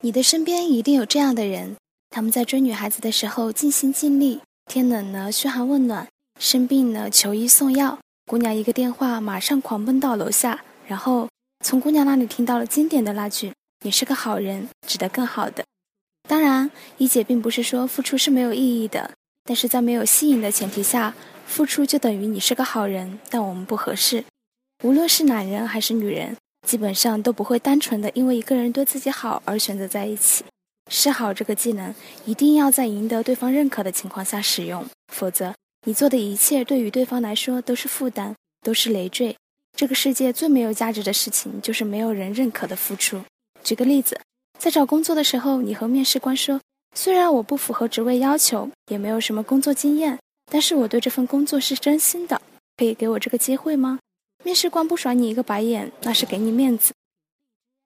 你的身边一定有这样的人，他们在追女孩子的时候尽心尽力，天冷了嘘寒问暖，生病了求医送药，姑娘一个电话马上狂奔到楼下，然后从姑娘那里听到了经典的那句：“你是个好人，值得更好的。”当然，一姐并不是说付出是没有意义的，但是在没有吸引的前提下，付出就等于你是个好人，但我们不合适。无论是男人还是女人。基本上都不会单纯的因为一个人对自己好而选择在一起。示好这个技能一定要在赢得对方认可的情况下使用，否则你做的一切对于对方来说都是负担，都是累赘。这个世界最没有价值的事情就是没有人认可的付出。举个例子，在找工作的时候，你和面试官说：“虽然我不符合职位要求，也没有什么工作经验，但是我对这份工作是真心的，可以给我这个机会吗？”面试官不甩你一个白眼，那是给你面子；